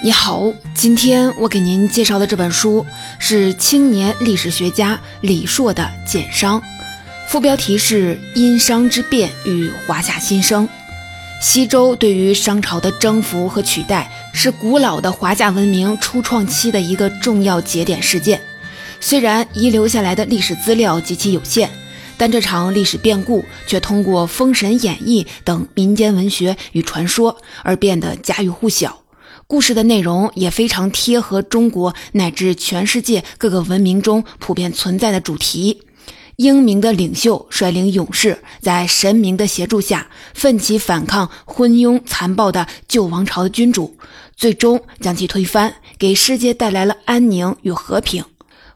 你好，今天我给您介绍的这本书是青年历史学家李硕的《简商》，副标题是《殷商之变与华夏新生》。西周对于商朝的征服和取代，是古老的华夏文明初创期的一个重要节点事件。虽然遗留下来的历史资料极其有限，但这场历史变故却通过《封神演义》等民间文学与传说而变得家喻户晓。故事的内容也非常贴合中国乃至全世界各个文明中普遍存在的主题。英明的领袖率领勇士，在神明的协助下，奋起反抗昏庸残暴的旧王朝的君主，最终将其推翻，给世界带来了安宁与和平。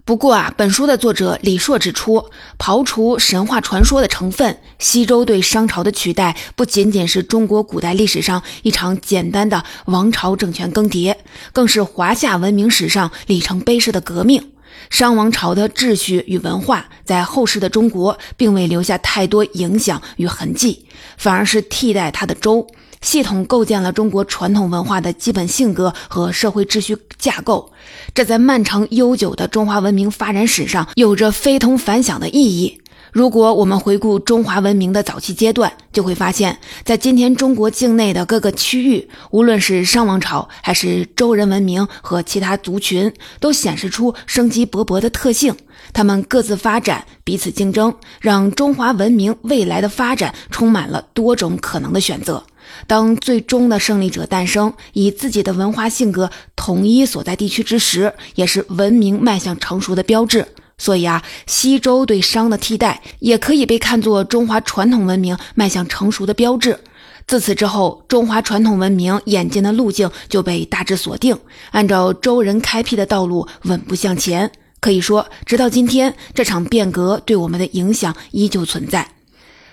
不过啊，本书的作者李硕指出，刨除神话传说的成分，西周对商朝的取代不仅仅是中国古代历史上一场简单的王朝政权更迭，更是华夏文明史上里程碑式的革命。商王朝的秩序与文化在后世的中国并未留下太多影响与痕迹，反而是替代它的周。系统构建了中国传统文化的基本性格和社会秩序架构，这在漫长悠久的中华文明发展史上有着非同凡响的意义。如果我们回顾中华文明的早期阶段，就会发现，在今天中国境内的各个区域，无论是商王朝还是周人文明和其他族群，都显示出生机勃勃的特性。他们各自发展，彼此竞争，让中华文明未来的发展充满了多种可能的选择。当最终的胜利者诞生，以自己的文化性格统一所在地区之时，也是文明迈向成熟的标志。所以啊，西周对商的替代，也可以被看作中华传统文明迈向成熟的标志。自此之后，中华传统文明演进的路径就被大致锁定，按照周人开辟的道路稳步向前。可以说，直到今天，这场变革对我们的影响依旧存在。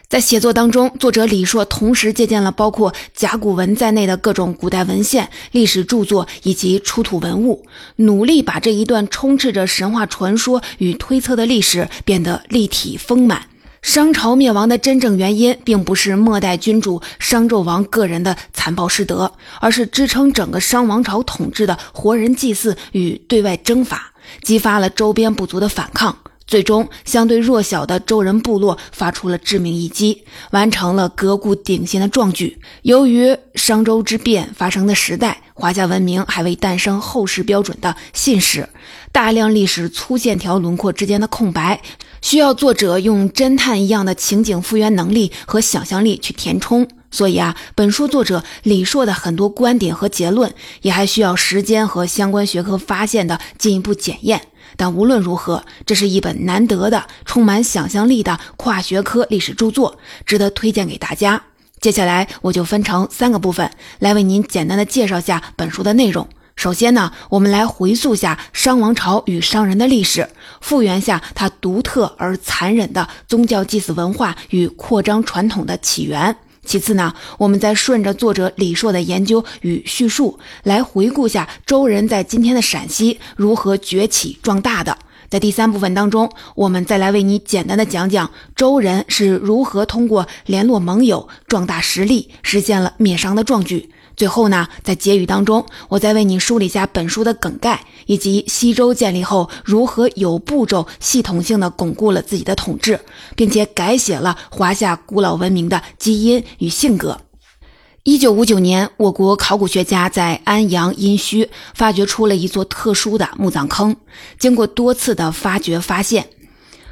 在写作当中，作者李硕同时借鉴了包括甲骨文在内的各种古代文献、历史著作以及出土文物，努力把这一段充斥着神话传说与推测的历史变得立体丰满。商朝灭亡的真正原因，并不是末代君主商纣王个人的残暴失德，而是支撑整个商王朝统治的活人祭祀与对外征伐，激发了周边部族的反抗。最终，相对弱小的周人部落发出了致命一击，完成了革故鼎新的壮举。由于商周之变发生的时代，华夏文明还未诞生后世标准的信史，大量历史粗线条轮廓之间的空白，需要作者用侦探一样的情景复原能力和想象力去填充。所以啊，本书作者李硕的很多观点和结论，也还需要时间和相关学科发现的进一步检验。但无论如何，这是一本难得的、充满想象力的跨学科历史著作，值得推荐给大家。接下来，我就分成三个部分来为您简单的介绍下本书的内容。首先呢，我们来回溯下商王朝与商人的历史，复原下它独特而残忍的宗教祭祀文化与扩张传统的起源。其次呢，我们再顺着作者李硕的研究与叙述来回顾下周人在今天的陕西如何崛起壮大的。在第三部分当中，我们再来为你简单的讲讲周人是如何通过联络盟友壮大实力，实现了灭商的壮举。最后呢，在结语当中，我再为你梳理一下本书的梗概，以及西周建立后如何有步骤、系统性的巩固了自己的统治，并且改写了华夏古老文明的基因与性格。一九五九年，我国考古学家在安阳殷墟发掘出了一座特殊的墓葬坑。经过多次的发掘发现，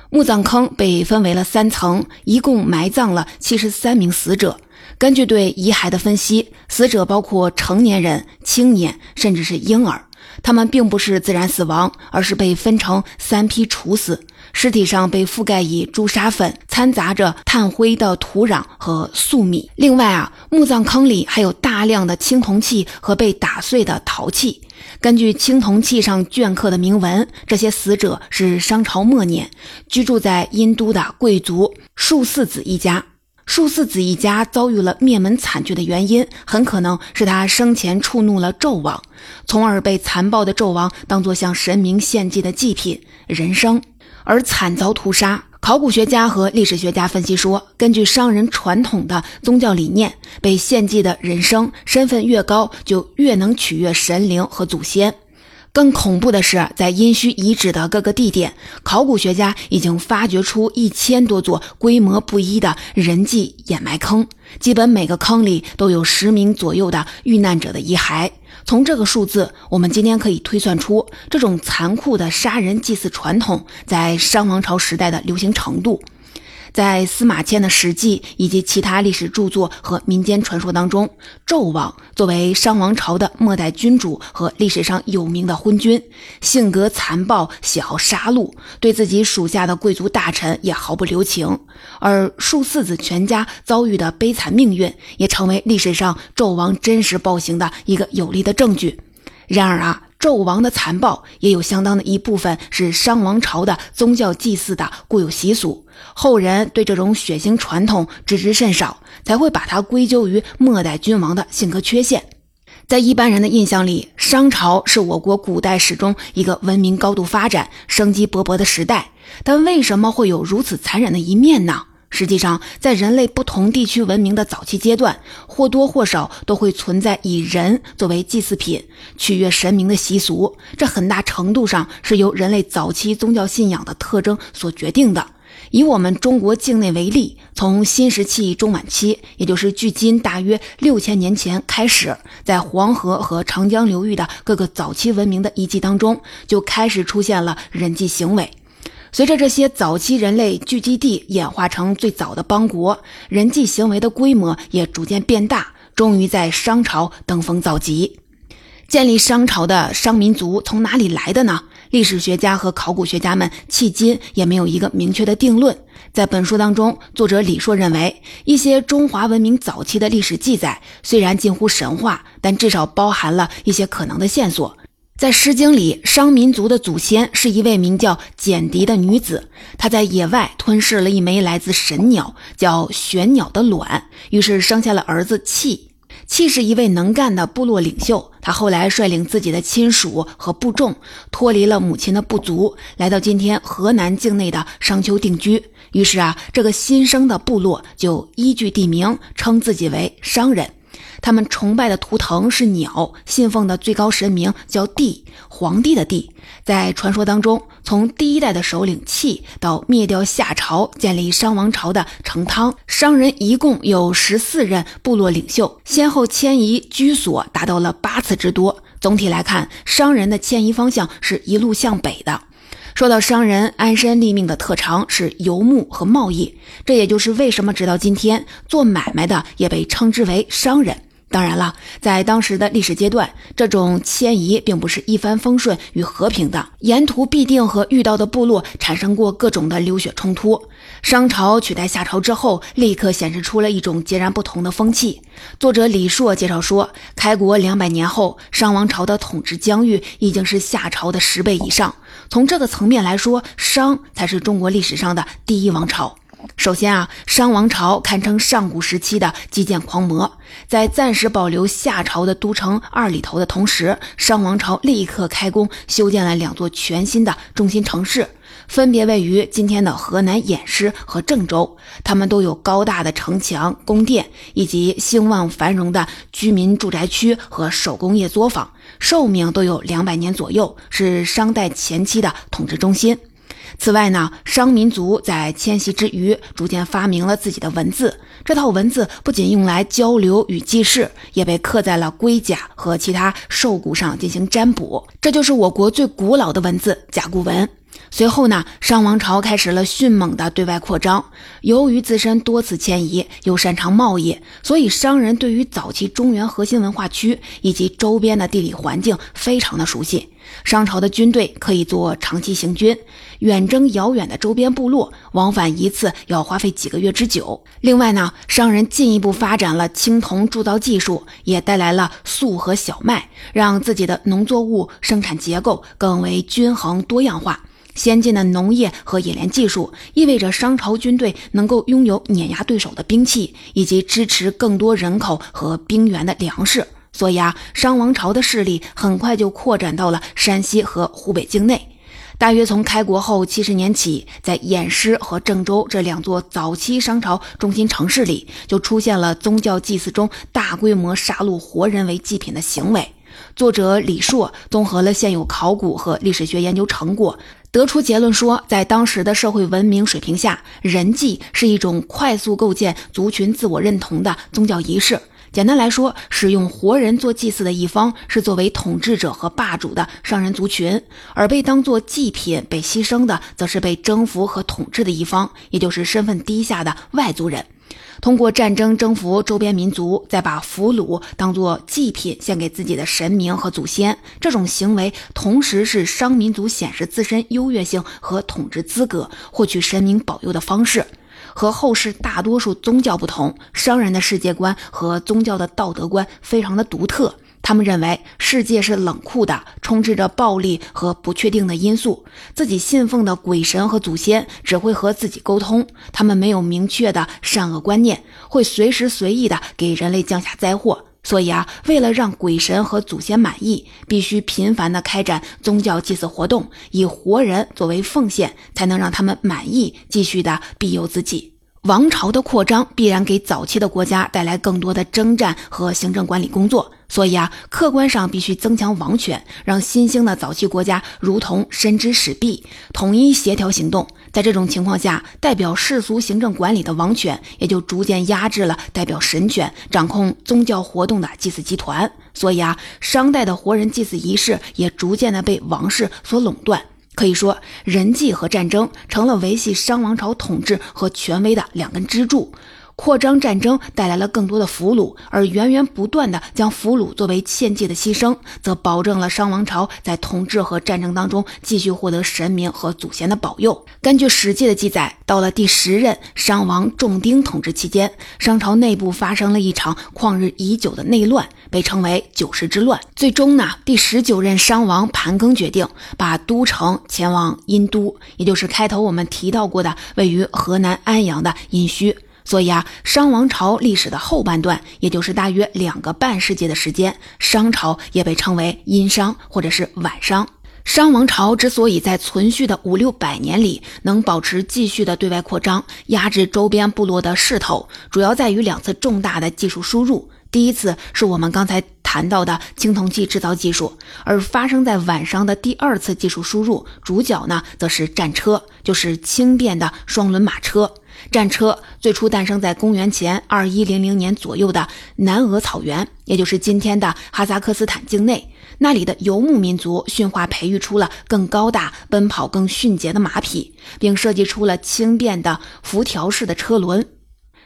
墓葬坑被分为了三层，一共埋葬了七十三名死者。根据对遗骸的分析，死者包括成年人、青年，甚至是婴儿。他们并不是自然死亡，而是被分成三批处死。尸体上被覆盖以朱砂粉，掺杂着炭灰的土壤和粟米。另外啊，墓葬坑里还有大量的青铜器和被打碎的陶器。根据青铜器上镌刻的铭文，这些死者是商朝末年居住在殷都的贵族庶四子一家。术四子一家遭遇了灭门惨剧的原因，很可能是他生前触怒了纣王，从而被残暴的纣王当作向神明献祭的祭品人生，而惨遭屠杀。考古学家和历史学家分析说，根据商人传统的宗教理念，被献祭的人生身份越高，就越能取悦神灵和祖先。更恐怖的是，在殷墟遗址的各个地点，考古学家已经发掘出一千多座规模不一的人祭掩埋坑，基本每个坑里都有十名左右的遇难者的遗骸。从这个数字，我们今天可以推算出这种残酷的杀人祭祀传统在商王朝时代的流行程度。在司马迁的《史记》以及其他历史著作和民间传说当中，纣王作为商王朝的末代君主和历史上有名的昏君，性格残暴，喜好杀戮，对自己属下的贵族大臣也毫不留情。而庶四子全家遭遇的悲惨命运，也成为历史上纣王真实暴行的一个有力的证据。然而啊。纣王的残暴也有相当的一部分是商王朝的宗教祭祀的固有习俗，后人对这种血腥传统知之甚少，才会把它归咎于末代君王的性格缺陷。在一般人的印象里，商朝是我国古代史中一个文明高度发展、生机勃勃的时代，但为什么会有如此残忍的一面呢？实际上，在人类不同地区文明的早期阶段，或多或少都会存在以人作为祭祀品、取悦神明的习俗。这很大程度上是由人类早期宗教信仰的特征所决定的。以我们中国境内为例，从新石器中晚期，也就是距今大约六千年前开始，在黄河和长江流域的各个早期文明的遗迹当中，就开始出现了人祭行为。随着这些早期人类聚集地演化成最早的邦国，人际行为的规模也逐渐变大，终于在商朝登峰造极。建立商朝的商民族从哪里来的呢？历史学家和考古学家们迄今也没有一个明确的定论。在本书当中，作者李硕认为，一些中华文明早期的历史记载虽然近乎神话，但至少包含了一些可能的线索。在《诗经》里，商民族的祖先是一位名叫简狄的女子。她在野外吞噬了一枚来自神鸟叫玄鸟的卵，于是生下了儿子契。契是一位能干的部落领袖。他后来率领自己的亲属和部众，脱离了母亲的部族，来到今天河南境内的商丘定居。于是啊，这个新生的部落就依据地名称自己为商人。他们崇拜的图腾是鸟，信奉的最高神明叫帝，皇帝的帝。在传说当中，从第一代的首领契到灭掉夏朝、建立商王朝的成汤，商人一共有十四任部落领袖，先后迁移居所达到了八次之多。总体来看，商人的迁移方向是一路向北的。说到商人安身立命的特长是游牧和贸易，这也就是为什么直到今天做买卖的也被称之为商人。当然了，在当时的历史阶段，这种迁移并不是一帆风顺与和平的，沿途必定和遇到的部落产生过各种的流血冲突。商朝取代夏朝之后，立刻显示出了一种截然不同的风气。作者李硕介绍说，开国两百年后，商王朝的统治疆域已经是夏朝的十倍以上。从这个层面来说，商才是中国历史上的第一王朝。首先啊，商王朝堪称上古时期的基建狂魔，在暂时保留夏朝的都城二里头的同时，商王朝立刻开工修建了两座全新的中心城市，分别位于今天的河南偃师和郑州。它们都有高大的城墙、宫殿，以及兴旺繁荣的居民住宅区和手工业作坊，寿命都有两百年左右，是商代前期的统治中心。此外呢，商民族在迁徙之余，逐渐发明了自己的文字。这套文字不仅用来交流与记事，也被刻在了龟甲和其他兽骨上进行占卜。这就是我国最古老的文字——甲骨文。随后呢，商王朝开始了迅猛的对外扩张。由于自身多次迁移，又擅长贸易，所以商人对于早期中原核心文化区以及周边的地理环境非常的熟悉。商朝的军队可以做长期行军，远征遥远的周边部落，往返一次要花费几个月之久。另外呢，商人进一步发展了青铜铸造技术，也带来了粟和小麦，让自己的农作物生产结构更为均衡多样化。先进的农业和冶炼技术，意味着商朝军队能够拥有碾压对手的兵器，以及支持更多人口和兵员的粮食。所以啊，商王朝的势力很快就扩展到了山西和湖北境内。大约从开国后七十年起，在偃师和郑州这两座早期商朝中心城市里，就出现了宗教祭祀中大规模杀戮活人为祭品的行为。作者李硕综合了现有考古和历史学研究成果，得出结论说，在当时的社会文明水平下，人祭是一种快速构建族群自我认同的宗教仪式。简单来说，使用活人做祭祀的一方是作为统治者和霸主的商人族群，而被当作祭品被牺牲的，则是被征服和统治的一方，也就是身份低下的外族人。通过战争征服周边民族，再把俘虏当作祭品献给自己的神明和祖先，这种行为同时是商民族显示自身优越性和统治资格、获取神明保佑的方式。和后世大多数宗教不同，商人的世界观和宗教的道德观非常的独特。他们认为世界是冷酷的，充斥着暴力和不确定的因素。自己信奉的鬼神和祖先只会和自己沟通，他们没有明确的善恶观念，会随时随意的给人类降下灾祸。所以啊，为了让鬼神和祖先满意，必须频繁地开展宗教祭祀活动，以活人作为奉献，才能让他们满意，继续的庇佑自己。王朝的扩张必然给早期的国家带来更多的征战和行政管理工作。所以啊，客观上必须增强王权，让新兴的早期国家如同伸之使臂，统一协调行动。在这种情况下，代表世俗行政管理的王权也就逐渐压制了代表神权、掌控宗教活动的祭祀集团。所以啊，商代的活人祭祀仪式也逐渐的被王室所垄断。可以说，人祭和战争成了维系商王朝统治和权威的两根支柱。扩张战争带来了更多的俘虏，而源源不断的将俘虏作为献祭的牺牲，则保证了商王朝在统治和战争当中继续获得神明和祖先的保佑。根据《史记》的记载，到了第十任商王仲丁统治期间，商朝内部发生了一场旷日已久的内乱，被称为九世之乱。最终呢，第十九任商王盘庚决定把都城前往殷都，也就是开头我们提到过的位于河南安阳的殷墟。所以啊，商王朝历史的后半段，也就是大约两个半世纪的时间，商朝也被称为殷商或者是晚商。商王朝之所以在存续的五六百年里能保持继续的对外扩张，压制周边部落的势头，主要在于两次重大的技术输入。第一次是我们刚才谈到的青铜器制造技术，而发生在晚上的第二次技术输入，主角呢则是战车，就是轻便的双轮马车。战车最初诞生在公元前二一零零年左右的南俄草原，也就是今天的哈萨克斯坦境内。那里的游牧民族驯化培育出了更高大、奔跑更迅捷的马匹，并设计出了轻便的辐条式的车轮。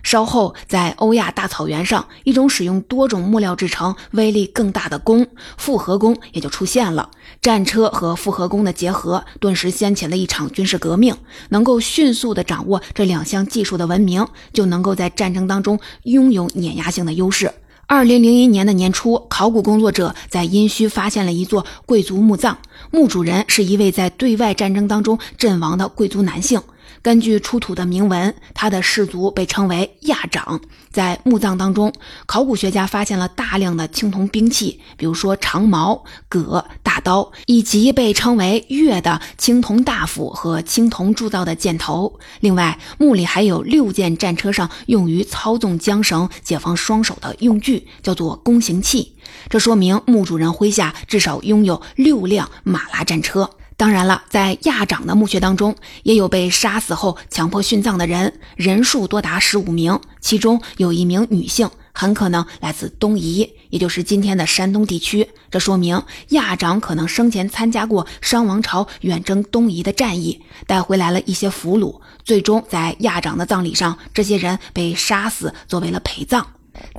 稍后，在欧亚大草原上，一种使用多种木料制成、威力更大的弓——复合弓也就出现了。战车和复合弓的结合，顿时掀起了一场军事革命。能够迅速地掌握这两项技术的文明，就能够在战争当中拥有碾压性的优势。二零零一年的年初，考古工作者在殷墟发现了一座贵族墓葬，墓主人是一位在对外战争当中阵亡的贵族男性。根据出土的铭文，他的氏族被称为亚长。在墓葬当中，考古学家发现了大量的青铜兵器，比如说长矛、戈、大刀，以及被称为钺的青铜大斧和青铜铸造的箭头。另外，墓里还有六件战车上用于操纵缰绳、解放双手的用具，叫做弓形器。这说明墓主人麾下至少拥有六辆马拉战车。当然了，在亚长的墓穴当中，也有被杀死后强迫殉葬的人，人数多达十五名，其中有一名女性，很可能来自东夷，也就是今天的山东地区。这说明亚长可能生前参加过商王朝远征东夷的战役，带回来了一些俘虏。最终在亚长的葬礼上，这些人被杀死，作为了陪葬。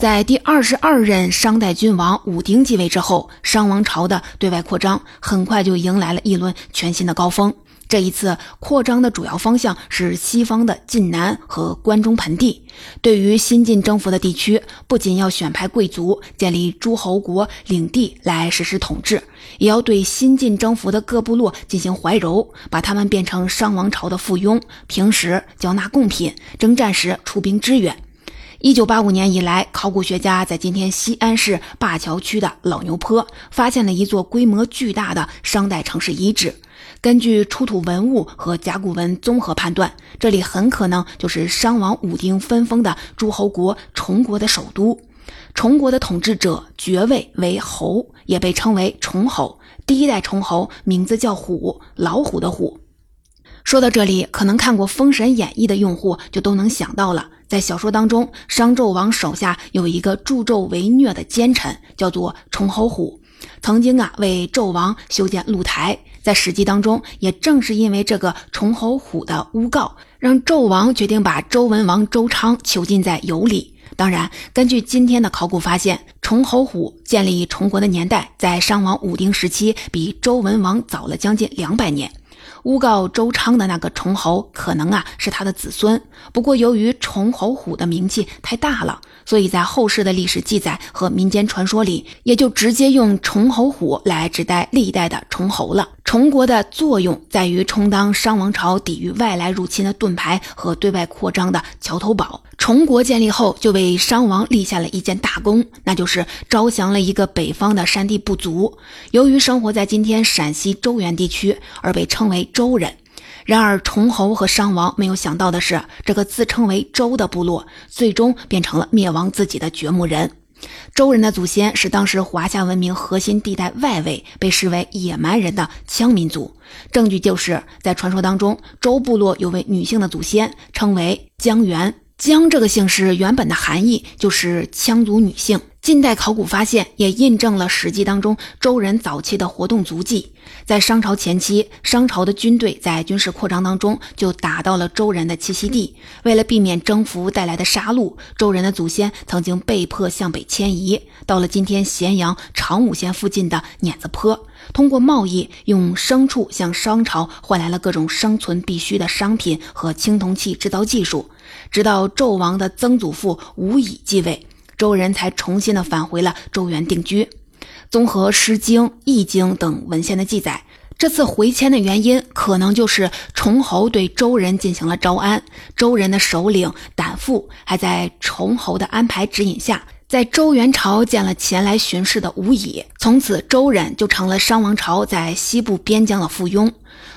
在第二十二任商代君王武丁继位之后，商王朝的对外扩张很快就迎来了一轮全新的高峰。这一次扩张的主要方向是西方的晋南和关中盆地。对于新晋征服的地区，不仅要选派贵族建立诸侯国领地来实施统治，也要对新晋征服的各部落进行怀柔，把他们变成商王朝的附庸，平时交纳贡品，征战时出兵支援。一九八五年以来，考古学家在今天西安市灞桥区的老牛坡发现了一座规模巨大的商代城市遗址。根据出土文物和甲骨文综合判断，这里很可能就是商王武丁分封的诸侯国崇国的首都。崇国的统治者爵位为侯，也被称为崇侯。第一代崇侯名字叫虎，老虎的虎。说到这里，可能看过《封神演义》的用户就都能想到了。在小说当中，商纣王手下有一个助纣为虐的奸臣，叫做崇侯虎，曾经啊为纣王修建露台。在史记当中，也正是因为这个崇侯虎的诬告，让纣王决定把周文王周昌囚禁在羑里。当然，根据今天的考古发现，崇侯虎建立崇国的年代在商王武丁时期，比周文王早了将近两百年。诬告周昌的那个崇侯，可能啊是他的子孙。不过，由于崇侯虎的名气太大了，所以在后世的历史记载和民间传说里，也就直接用崇侯虎来指代历代的崇侯了。崇国的作用在于充当商王朝抵御外来入侵的盾牌和对外扩张的桥头堡。崇国建立后，就为商王立下了一件大功，那就是招降了一个北方的山地部族。由于生活在今天陕西周原地区，而被称为周人。然而，崇侯和商王没有想到的是，这个自称为周的部落，最终变成了灭亡自己的掘墓人。周人的祖先是当时华夏文明核心地带外围被视为野蛮人的羌民族。证据就是在传说当中，周部落有位女性的祖先，称为姜元。姜这个姓氏原本的含义就是羌族女性。近代考古发现也印证了《史记》当中周人早期的活动足迹。在商朝前期，商朝的军队在军事扩张当中就打到了周人的栖息地。为了避免征服带来的杀戮，周人的祖先曾经被迫向北迁移，到了今天咸阳长武县附近的碾子坡。通过贸易，用牲畜向商朝换来了各种生存必需的商品和青铜器制造技术。直到纣王的曾祖父吴乙继位。周人才重新的返回了周原定居。综合《诗经》《易经》等文献的记载，这次回迁的原因可能就是崇侯对周人进行了招安。周人的首领胆父还在崇侯的安排指引下，在周元朝见了前来巡视的吴乙，从此周人就成了商王朝在西部边疆的附庸。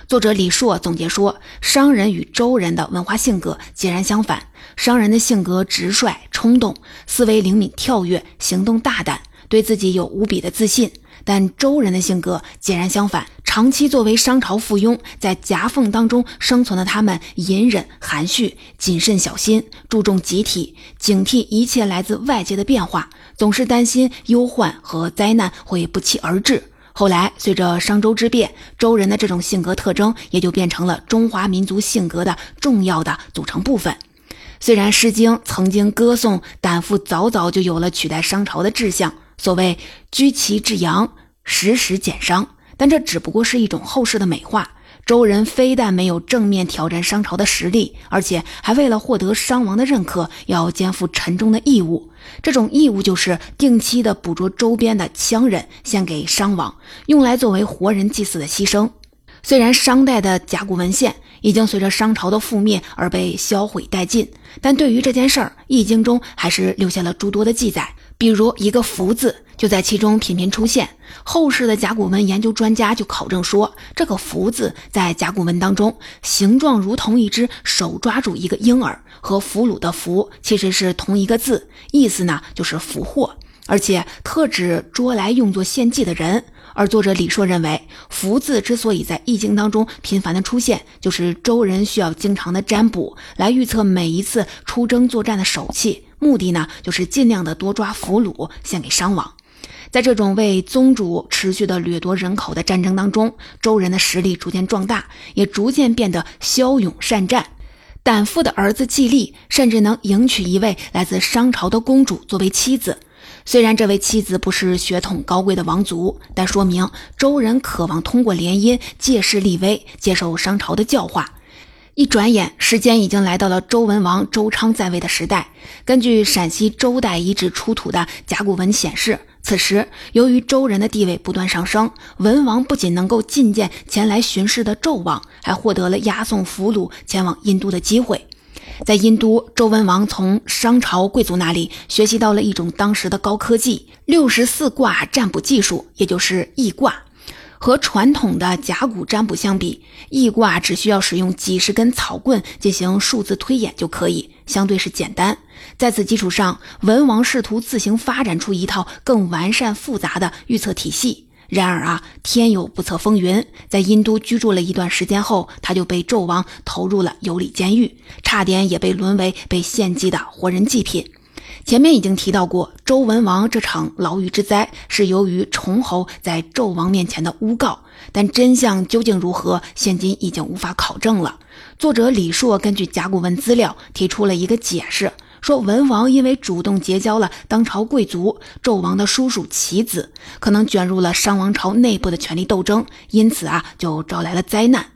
作者李硕总结说，商人与周人的文化性格截然相反。商人的性格直率、冲动，思维灵敏、跳跃，行动大胆，对自己有无比的自信。但周人的性格截然相反，长期作为商朝附庸，在夹缝当中生存的他们，隐忍、含蓄、谨慎、小心，注重集体，警惕一切来自外界的变化，总是担心忧患和灾难会不期而至。后来，随着商周之变，周人的这种性格特征也就变成了中华民族性格的重要的组成部分。虽然《诗经》曾经歌颂胆父早早就有了取代商朝的志向，所谓“居其至阳，时时减伤”，但这只不过是一种后世的美化。周人非但没有正面挑战商朝的实力，而且还为了获得商王的认可，要肩负沉重的义务。这种义务就是定期的捕捉周边的羌人，献给商王，用来作为活人祭祀的牺牲。虽然商代的甲骨文献已经随着商朝的覆灭而被销毁殆尽，但对于这件事儿，《易经》中还是留下了诸多的记载。比如一个“福”字就在其中频频出现。后世的甲骨文研究专家就考证说，这个“福”字在甲骨文当中形状如同一只手抓住一个婴儿，和俘虏的“俘”其实是同一个字，意思呢就是俘获，而且特指捉来用作献祭的人。而作者李硕认为，“福”字之所以在《易经》当中频繁的出现，就是周人需要经常的占卜来预测每一次出征作战的手气。目的呢，就是尽量的多抓俘虏献给商王。在这种为宗主持续的掠夺人口的战争当中，周人的实力逐渐壮大，也逐渐变得骁勇善战。胆父的儿子季历甚至能迎娶一位来自商朝的公主作为妻子。虽然这位妻子不是血统高贵的王族，但说明周人渴望通过联姻借势立威，接受商朝的教化。一转眼，时间已经来到了周文王周昌在位的时代。根据陕西周代遗址出土的甲骨文显示，此时由于周人的地位不断上升，文王不仅能够觐见前来巡视的纣王，还获得了押送俘虏前往殷都的机会。在殷都，周文王从商朝贵族那里学习到了一种当时的高科技——六十四卦占卜技术，也就是易卦。和传统的甲骨占卜相比，易卦只需要使用几十根草棍进行数字推演就可以，相对是简单。在此基础上，文王试图自行发展出一套更完善复杂的预测体系。然而啊，天有不测风云，在殷都居住了一段时间后，他就被纣王投入了有里监狱，差点也被沦为被献祭的活人祭品。前面已经提到过，周文王这场牢狱之灾是由于崇侯在纣王面前的诬告，但真相究竟如何，现今已经无法考证了。作者李硕根据甲骨文资料提出了一个解释，说文王因为主动结交了当朝贵族纣王的叔叔其子，可能卷入了商王朝内部的权力斗争，因此啊，就招来了灾难。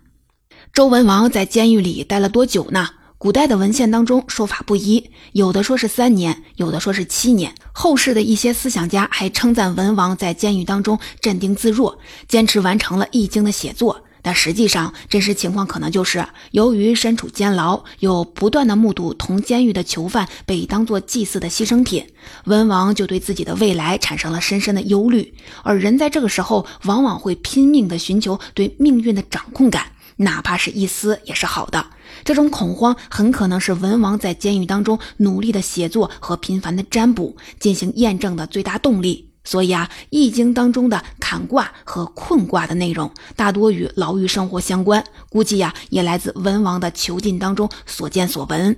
周文王在监狱里待了多久呢？古代的文献当中说法不一，有的说是三年，有的说是七年。后世的一些思想家还称赞文王在监狱当中镇定自若，坚持完成了《易经》的写作。但实际上，真实情况可能就是由于身处监牢，又不断的目睹同监狱的囚犯被当作祭祀的牺牲品，文王就对自己的未来产生了深深的忧虑。而人在这个时候，往往会拼命的寻求对命运的掌控感。哪怕是一丝也是好的。这种恐慌很可能是文王在监狱当中努力的写作和频繁的占卜进行验证的最大动力。所以啊，《易经》当中的坎卦和困卦的内容大多与牢狱生活相关，估计呀也来自文王的囚禁当中所见所闻。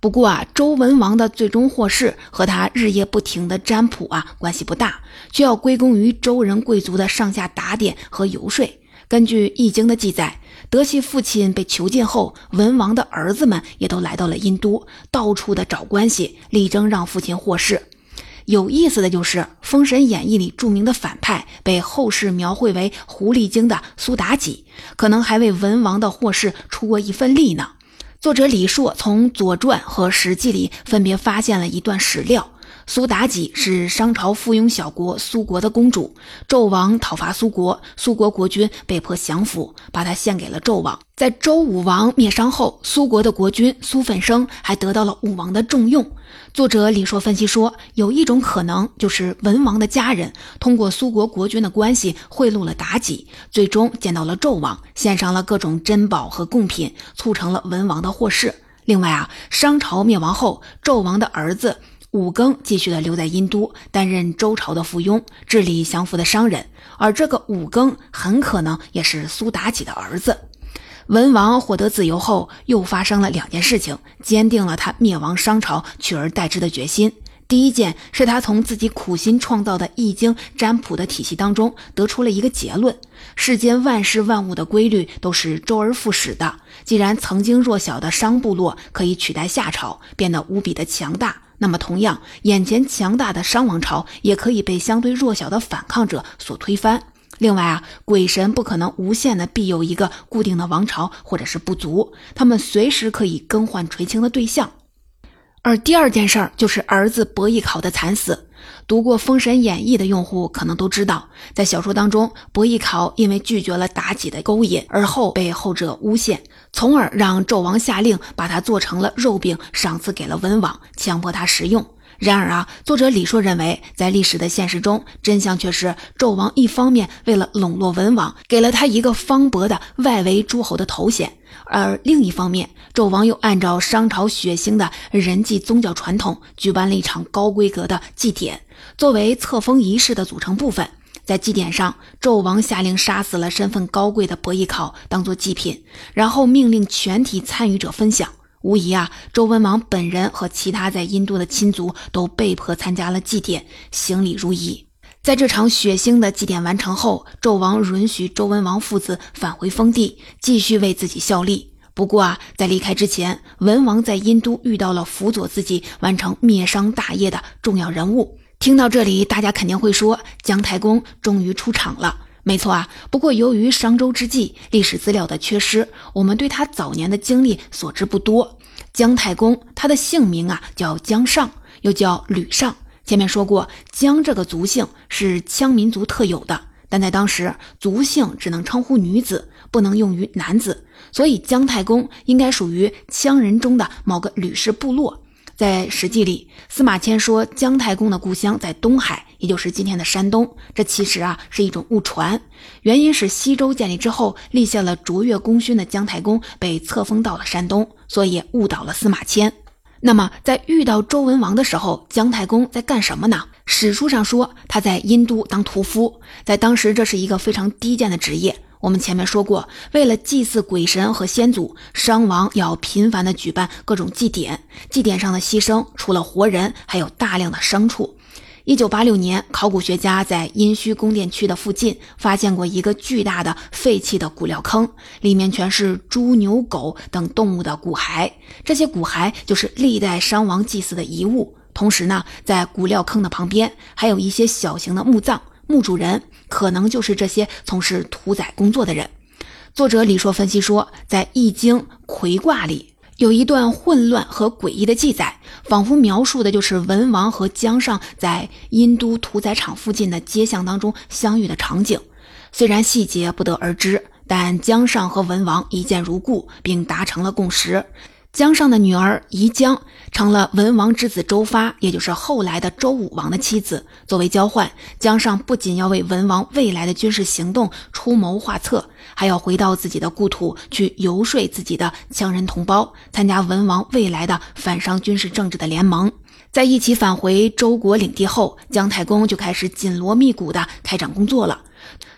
不过啊，周文王的最终获释和他日夜不停的占卜啊关系不大，却要归功于周人贵族的上下打点和游说。根据《易经》的记载。德系父亲被囚禁后，文王的儿子们也都来到了殷都，到处的找关系，力争让父亲获释。有意思的就是，《封神演义》里著名的反派被后世描绘为狐狸精的苏妲己，可能还为文王的获释出过一份力呢。作者李硕从《左传》和《史记》里分别发现了一段史料。苏妲己是商朝附庸小国苏国的公主，纣王讨伐苏国，苏国国君被迫降服，把她献给了纣王。在周武王灭商后，苏国的国君苏奋生还得到了武王的重用。作者李硕分析说，有一种可能就是文王的家人通过苏国国君的关系贿赂了妲己，最终见到了纣王，献上了各种珍宝和贡品，促成了文王的获释。另外啊，商朝灭亡后，纣王的儿子。武庚继续的留在殷都，担任周朝的附庸，治理降服的商人。而这个武庚很可能也是苏妲己的儿子。文王获得自由后，又发生了两件事情，坚定了他灭亡商朝、取而代之的决心。第一件是他从自己苦心创造的《易经》占卜的体系当中得出了一个结论：世间万事万物的规律都是周而复始的。既然曾经弱小的商部落可以取代夏朝，变得无比的强大。那么，同样，眼前强大的商王朝也可以被相对弱小的反抗者所推翻。另外啊，鬼神不可能无限的庇佑一个固定的王朝或者是部族，他们随时可以更换垂青的对象。而第二件事儿就是儿子伯邑考的惨死。读过《封神演义》的用户可能都知道，在小说当中，伯邑考因为拒绝了妲己的勾引，而后被后者诬陷，从而让纣王下令把他做成了肉饼，赏赐给了文王，强迫他食用。然而啊，作者李硕认为，在历史的现实中，真相却是纣王一方面为了笼络文王，给了他一个方伯的外围诸侯的头衔，而另一方面，纣王又按照商朝血腥的人祭宗教传统，举办了一场高规格的祭典，作为册封仪式的组成部分。在祭典上，纣王下令杀死了身份高贵的伯邑考，当做祭品，然后命令全体参与者分享。无疑啊，周文王本人和其他在印度的亲族都被迫参加了祭典，行礼如仪。在这场血腥的祭典完成后，纣王允许周文王父子返回封地，继续为自己效力。不过啊，在离开之前，文王在殷都遇到了辅佐自己完成灭商大业的重要人物。听到这里，大家肯定会说姜太公终于出场了。没错啊，不过由于商周之际历史资料的缺失，我们对他早年的经历所知不多。姜太公，他的姓名啊叫姜尚，又叫吕尚。前面说过，姜这个族姓是羌民族特有的，但在当时族姓只能称呼女子，不能用于男子，所以姜太公应该属于羌人中的某个吕氏部落。在《史记》里，司马迁说姜太公的故乡在东海，也就是今天的山东。这其实啊是一种误传，原因是西周建立之后立下了卓越功勋的姜太公被册封到了山东，所以误导了司马迁。那么在遇到周文王的时候，姜太公在干什么呢？史书上说他在殷都当屠夫，在当时这是一个非常低贱的职业。我们前面说过，为了祭祀鬼神和先祖，商王要频繁的举办各种祭典。祭典上的牺牲，除了活人，还有大量的牲畜。一九八六年，考古学家在殷墟宫殿区的附近发现过一个巨大的废弃的骨料坑，里面全是猪、牛、狗等动物的骨骸。这些骨骸就是历代商王祭祀的遗物。同时呢，在骨料坑的旁边，还有一些小型的墓葬。墓主人可能就是这些从事屠宰工作的人。作者李硕分析说，在《易经》魁卦里有一段混乱和诡异的记载，仿佛描述的就是文王和姜尚在殷都屠宰场附近的街巷当中相遇的场景。虽然细节不得而知，但姜尚和文王一见如故，并达成了共识。姜尚的女儿宜姜成了文王之子周发，也就是后来的周武王的妻子。作为交换，姜尚不仅要为文王未来的军事行动出谋划策，还要回到自己的故土去游说自己的羌人同胞，参加文王未来的反商军事政治的联盟。在一起返回周国领地后，姜太公就开始紧锣密鼓地开展工作了。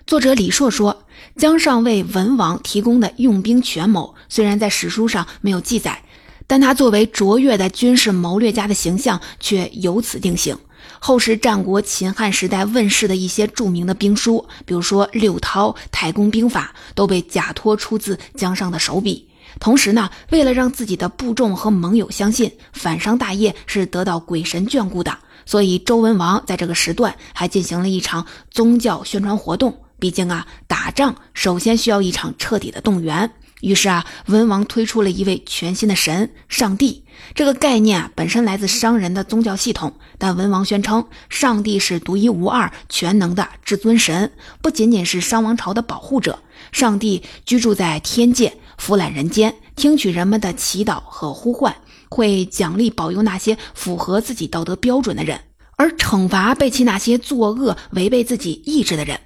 作者李硕说，姜尚为文王提供的用兵权谋，虽然在史书上没有记载，但他作为卓越的军事谋略家的形象却由此定型。后世战国、秦汉时代问世的一些著名的兵书，比如说《六韬》《太公兵法》，都被假托出自姜尚的手笔。同时呢，为了让自己的部众和盟友相信反商大业是得到鬼神眷顾的，所以周文王在这个时段还进行了一场宗教宣传活动。毕竟啊，打仗首先需要一场彻底的动员。于是啊，文王推出了一位全新的神——上帝。这个概念啊，本身来自商人的宗教系统，但文王宣称上帝是独一无二、全能的至尊神，不仅仅是商王朝的保护者。上帝居住在天界，俯览人间，听取人们的祈祷和呼唤，会奖励保佑那些符合自己道德标准的人，而惩罚背弃那些作恶、违背自己意志的人。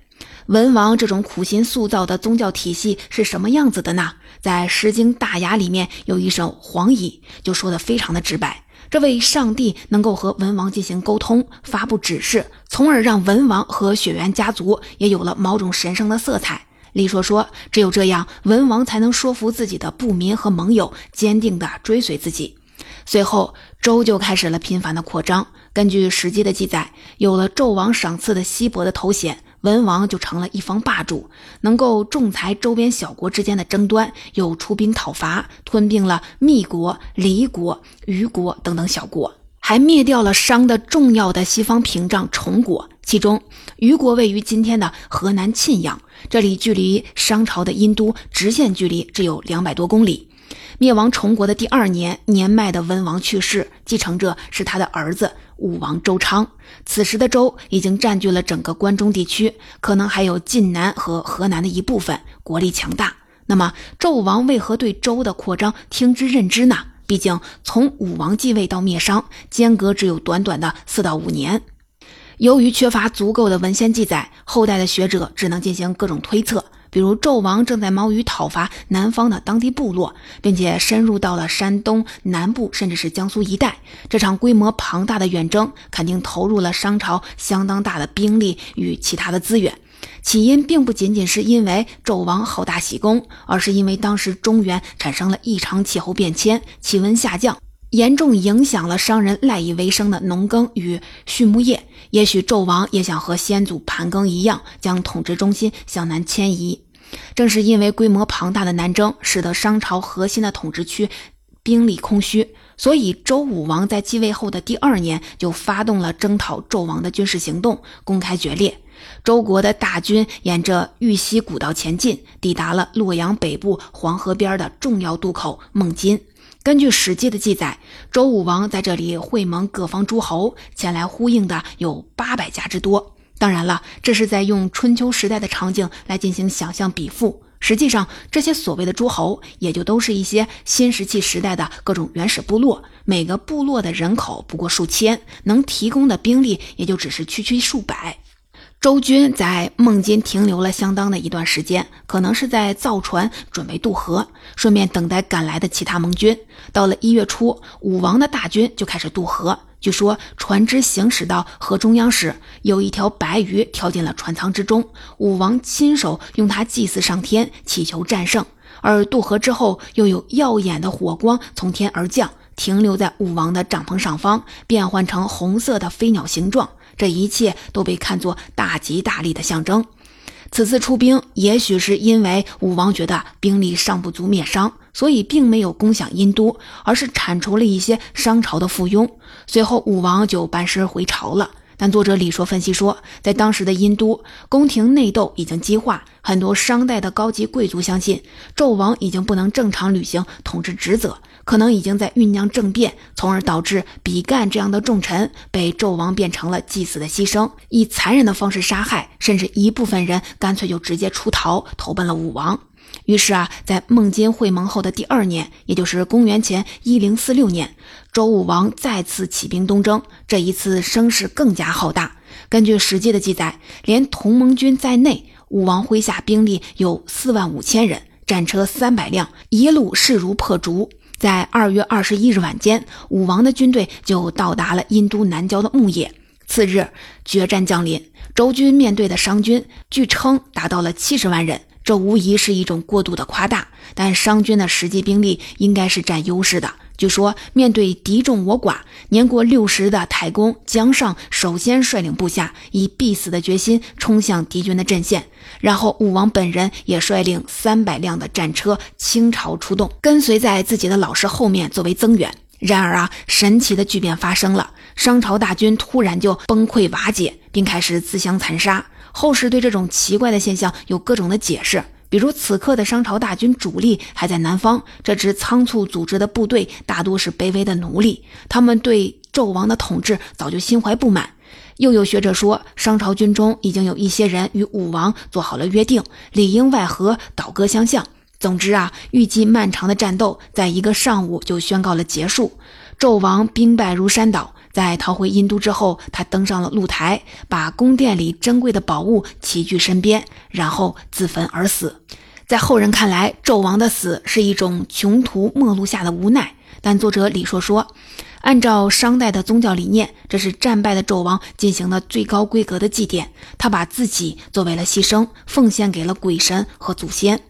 文王这种苦心塑造的宗教体系是什么样子的呢？在《诗经·大雅》里面有一首《黄乙》，就说的非常的直白。这位上帝能够和文王进行沟通，发布指示，从而让文王和血缘家族也有了某种神圣的色彩。李硕说，只有这样，文王才能说服自己的部民和盟友，坚定地追随自己。随后，周就开始了频繁的扩张。根据《史记》的记载，有了纣王赏赐的西伯的头衔。文王就成了一方霸主，能够仲裁周边小国之间的争端，又出兵讨伐，吞并了密国、离国、虞国等等小国，还灭掉了商的重要的西方屏障崇国。其中，虞国位于今天的河南沁阳，这里距离商朝的殷都直线距离只有两百多公里。灭亡崇国的第二年，年迈的文王去世，继承者是他的儿子武王周昌。此时的周已经占据了整个关中地区，可能还有晋南和河南的一部分，国力强大。那么，纣王为何对周的扩张听之任之呢？毕竟，从武王继位到灭商，间隔只有短短的四到五年。由于缺乏足够的文献记载，后代的学者只能进行各种推测。比如纣王正在忙于讨伐南方的当地部落，并且深入到了山东南部，甚至是江苏一带。这场规模庞大的远征肯定投入了商朝相当大的兵力与其他的资源。起因并不仅仅是因为纣王好大喜功，而是因为当时中原产生了异常气候变迁，气温下降，严重影响了商人赖以为生的农耕与畜牧业。也许纣王也想和先祖盘庚一样，将统治中心向南迁移。正是因为规模庞大的南征，使得商朝核心的统治区兵力空虚，所以周武王在继位后的第二年就发动了征讨纣王的军事行动，公开决裂。周国的大军沿着玉溪古道前进，抵达了洛阳北部黄河边的重要渡口孟津。根据《史记》的记载，周武王在这里会盟各方诸侯，前来呼应的有八百家之多。当然了，这是在用春秋时代的场景来进行想象比附。实际上，这些所谓的诸侯，也就都是一些新石器时代的各种原始部落，每个部落的人口不过数千，能提供的兵力也就只是区区数百。周军在孟津停留了相当的一段时间，可能是在造船准备渡河，顺便等待赶来的其他盟军。到了一月初，武王的大军就开始渡河。据说船只行驶到河中央时，有一条白鱼跳进了船舱之中，武王亲手用它祭祀上天，祈求战胜。而渡河之后，又有耀眼的火光从天而降，停留在武王的帐篷上方，变换成红色的飞鸟形状。这一切都被看作大吉大利的象征。此次出兵，也许是因为武王觉得兵力尚不足灭商，所以并没有攻向殷都，而是铲除了一些商朝的附庸。随后，武王就班师回朝了。但作者李硕分析说，在当时的殷都，宫廷内斗已经激化，很多商代的高级贵族相信纣王已经不能正常履行统治职责。可能已经在酝酿政变，从而导致比干这样的重臣被纣王变成了祭祀的牺牲，以残忍的方式杀害，甚至一部分人干脆就直接出逃，投奔了武王。于是啊，在孟津会盟后的第二年，也就是公元前一零四六年，周武王再次起兵东征，这一次声势更加浩大。根据《史记》的记载，连同盟军在内，武王麾下兵力有四万五千人，战车三百辆，一路势如破竹。在二月二十一日晚间，武王的军队就到达了殷都南郊的牧野。次日，决战降临，周军面对的商军据称达到了七十万人，这无疑是一种过度的夸大。但商军的实际兵力应该是占优势的。据说，面对敌众我寡，年过六十的太公姜尚首先率领部下以必死的决心冲向敌军的阵线，然后武王本人也率领三百辆的战车倾巢出动，跟随在自己的老师后面作为增援。然而啊，神奇的巨变发生了，商朝大军突然就崩溃瓦解，并开始自相残杀。后世对这种奇怪的现象有各种的解释。比如，此刻的商朝大军主力还在南方，这支仓促组织的部队大多是卑微的奴隶，他们对纣王的统治早就心怀不满。又有学者说，商朝军中已经有一些人与武王做好了约定，里应外合，倒戈相向。总之啊，预计漫长的战斗在一个上午就宣告了结束，纣王兵败如山倒。在逃回殷都之后，他登上了露台，把宫殿里珍贵的宝物齐聚身边，然后自焚而死。在后人看来，纣王的死是一种穷途末路下的无奈。但作者李硕说，按照商代的宗教理念，这是战败的纣王进行了最高规格的祭奠，他把自己作为了牺牲，奉献给了鬼神和祖先。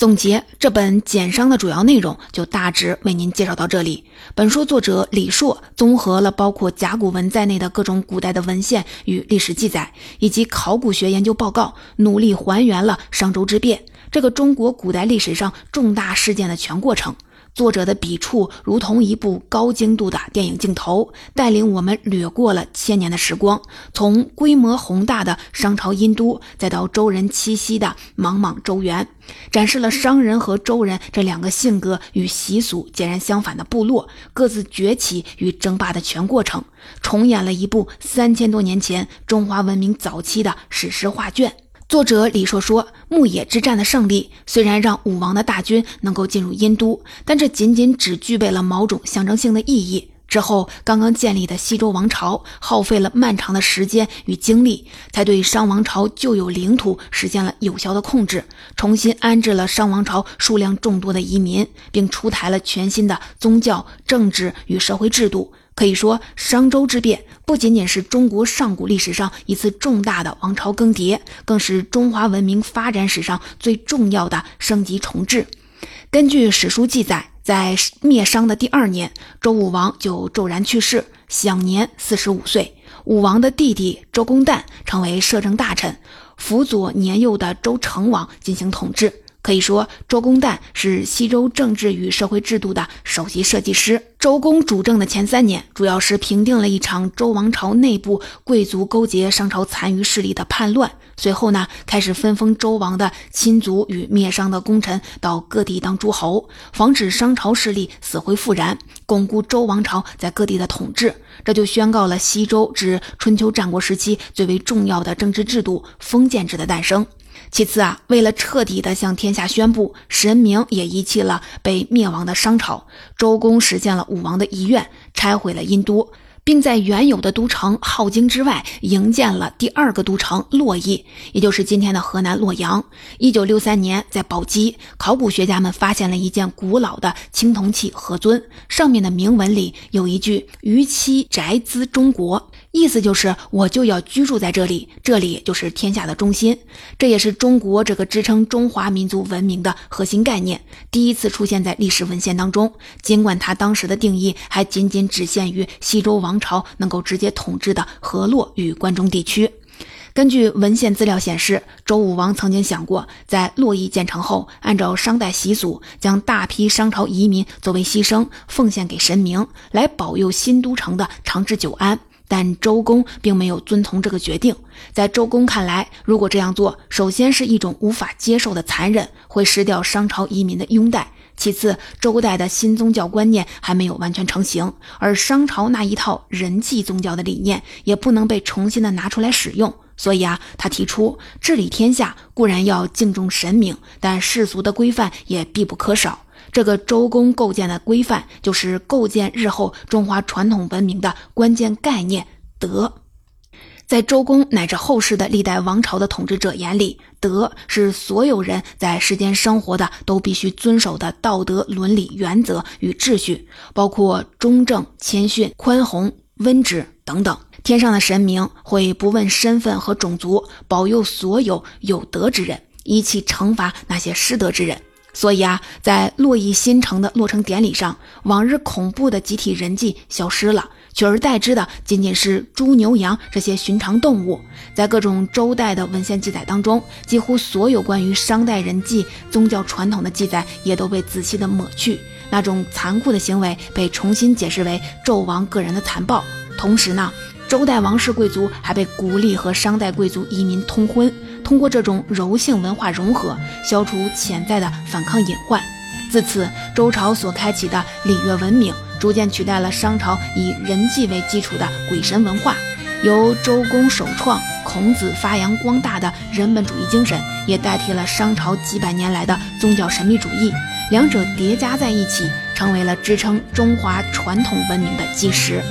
总结这本简商的主要内容，就大致为您介绍到这里。本书作者李硕综合了包括甲骨文在内的各种古代的文献与历史记载，以及考古学研究报告，努力还原了商周之变这个中国古代历史上重大事件的全过程。作者的笔触如同一部高精度的电影镜头，带领我们掠过了千年的时光，从规模宏大的商朝殷都，再到周人栖息的茫茫周原，展示了商人和周人这两个性格与习俗截然相反的部落各自崛起与争霸的全过程，重演了一部三千多年前中华文明早期的史诗画卷。作者李硕说：“牧野之战的胜利虽然让武王的大军能够进入殷都，但这仅仅只具备了某种象征性的意义。之后，刚刚建立的西周王朝耗费了漫长的时间与精力，才对商王朝旧有领土实现了有效的控制，重新安置了商王朝数量众多的移民，并出台了全新的宗教、政治与社会制度。”可以说，商周之变不仅仅是中国上古历史上一次重大的王朝更迭，更是中华文明发展史上最重要的升级重置。根据史书记载，在灭商的第二年，周武王就骤然去世，享年四十五岁。武王的弟弟周公旦成为摄政大臣，辅佐年幼的周成王进行统治。可以说，周公旦是西周政治与社会制度的首席设计师。周公主政的前三年，主要是平定了一场周王朝内部贵族勾结商朝残余势力的叛乱。随后呢，开始分封周王的亲族与灭商的功臣到各地当诸侯，防止商朝势力死灰复燃，巩固周王朝在各地的统治。这就宣告了西周至春秋战国时期最为重要的政治制度——封建制的诞生。其次啊，为了彻底的向天下宣布神明也遗弃了被灭亡的商朝，周公实现了武王的遗愿，拆毁了殷都。并在原有的都城镐京之外营建了第二个都城洛邑，也就是今天的河南洛阳。一九六三年，在宝鸡，考古学家们发现了一件古老的青铜器盒尊，上面的铭文里有一句“逾期宅兹中国”。意思就是我就要居住在这里，这里就是天下的中心。这也是中国这个支撑中华民族文明的核心概念，第一次出现在历史文献当中。尽管它当时的定义还仅仅只限于西周王朝能够直接统治的河洛与关中地区。根据文献资料显示，周武王曾经想过，在洛邑建成后，按照商代习俗，将大批商朝移民作为牺牲奉献给神明，来保佑新都城的长治久安。但周公并没有遵从这个决定。在周公看来，如果这样做，首先是一种无法接受的残忍，会失掉商朝移民的拥戴；其次，周代的新宗教观念还没有完全成型，而商朝那一套人祭宗教的理念也不能被重新的拿出来使用。所以啊，他提出治理天下固然要敬重神明，但世俗的规范也必不可少。这个周公构建的规范，就是构建日后中华传统文明的关键概念——德。在周公乃至后世的历代王朝的统治者眼里，德是所有人在世间生活的都必须遵守的道德伦理原则与秩序，包括忠正、谦逊、宽宏、温直等等。天上的神明会不问身份和种族，保佑所有有德之人，一起惩罚那些失德之人。所以啊，在洛邑新城的落成典礼上，往日恐怖的集体人祭消失了，取而代之的仅仅是猪、牛、羊这些寻常动物。在各种周代的文献记载当中，几乎所有关于商代人祭宗教传统的记载也都被仔细的抹去，那种残酷的行为被重新解释为纣王个人的残暴。同时呢，周代王室贵族还被鼓励和商代贵族移民通婚。通过这种柔性文化融合，消除潜在的反抗隐患。自此，周朝所开启的礼乐文明，逐渐取代了商朝以人祭为基础的鬼神文化。由周公首创、孔子发扬光大的人本主义精神，也代替了商朝几百年来的宗教神秘主义。两者叠加在一起，成为了支撑中华传统文明的基石。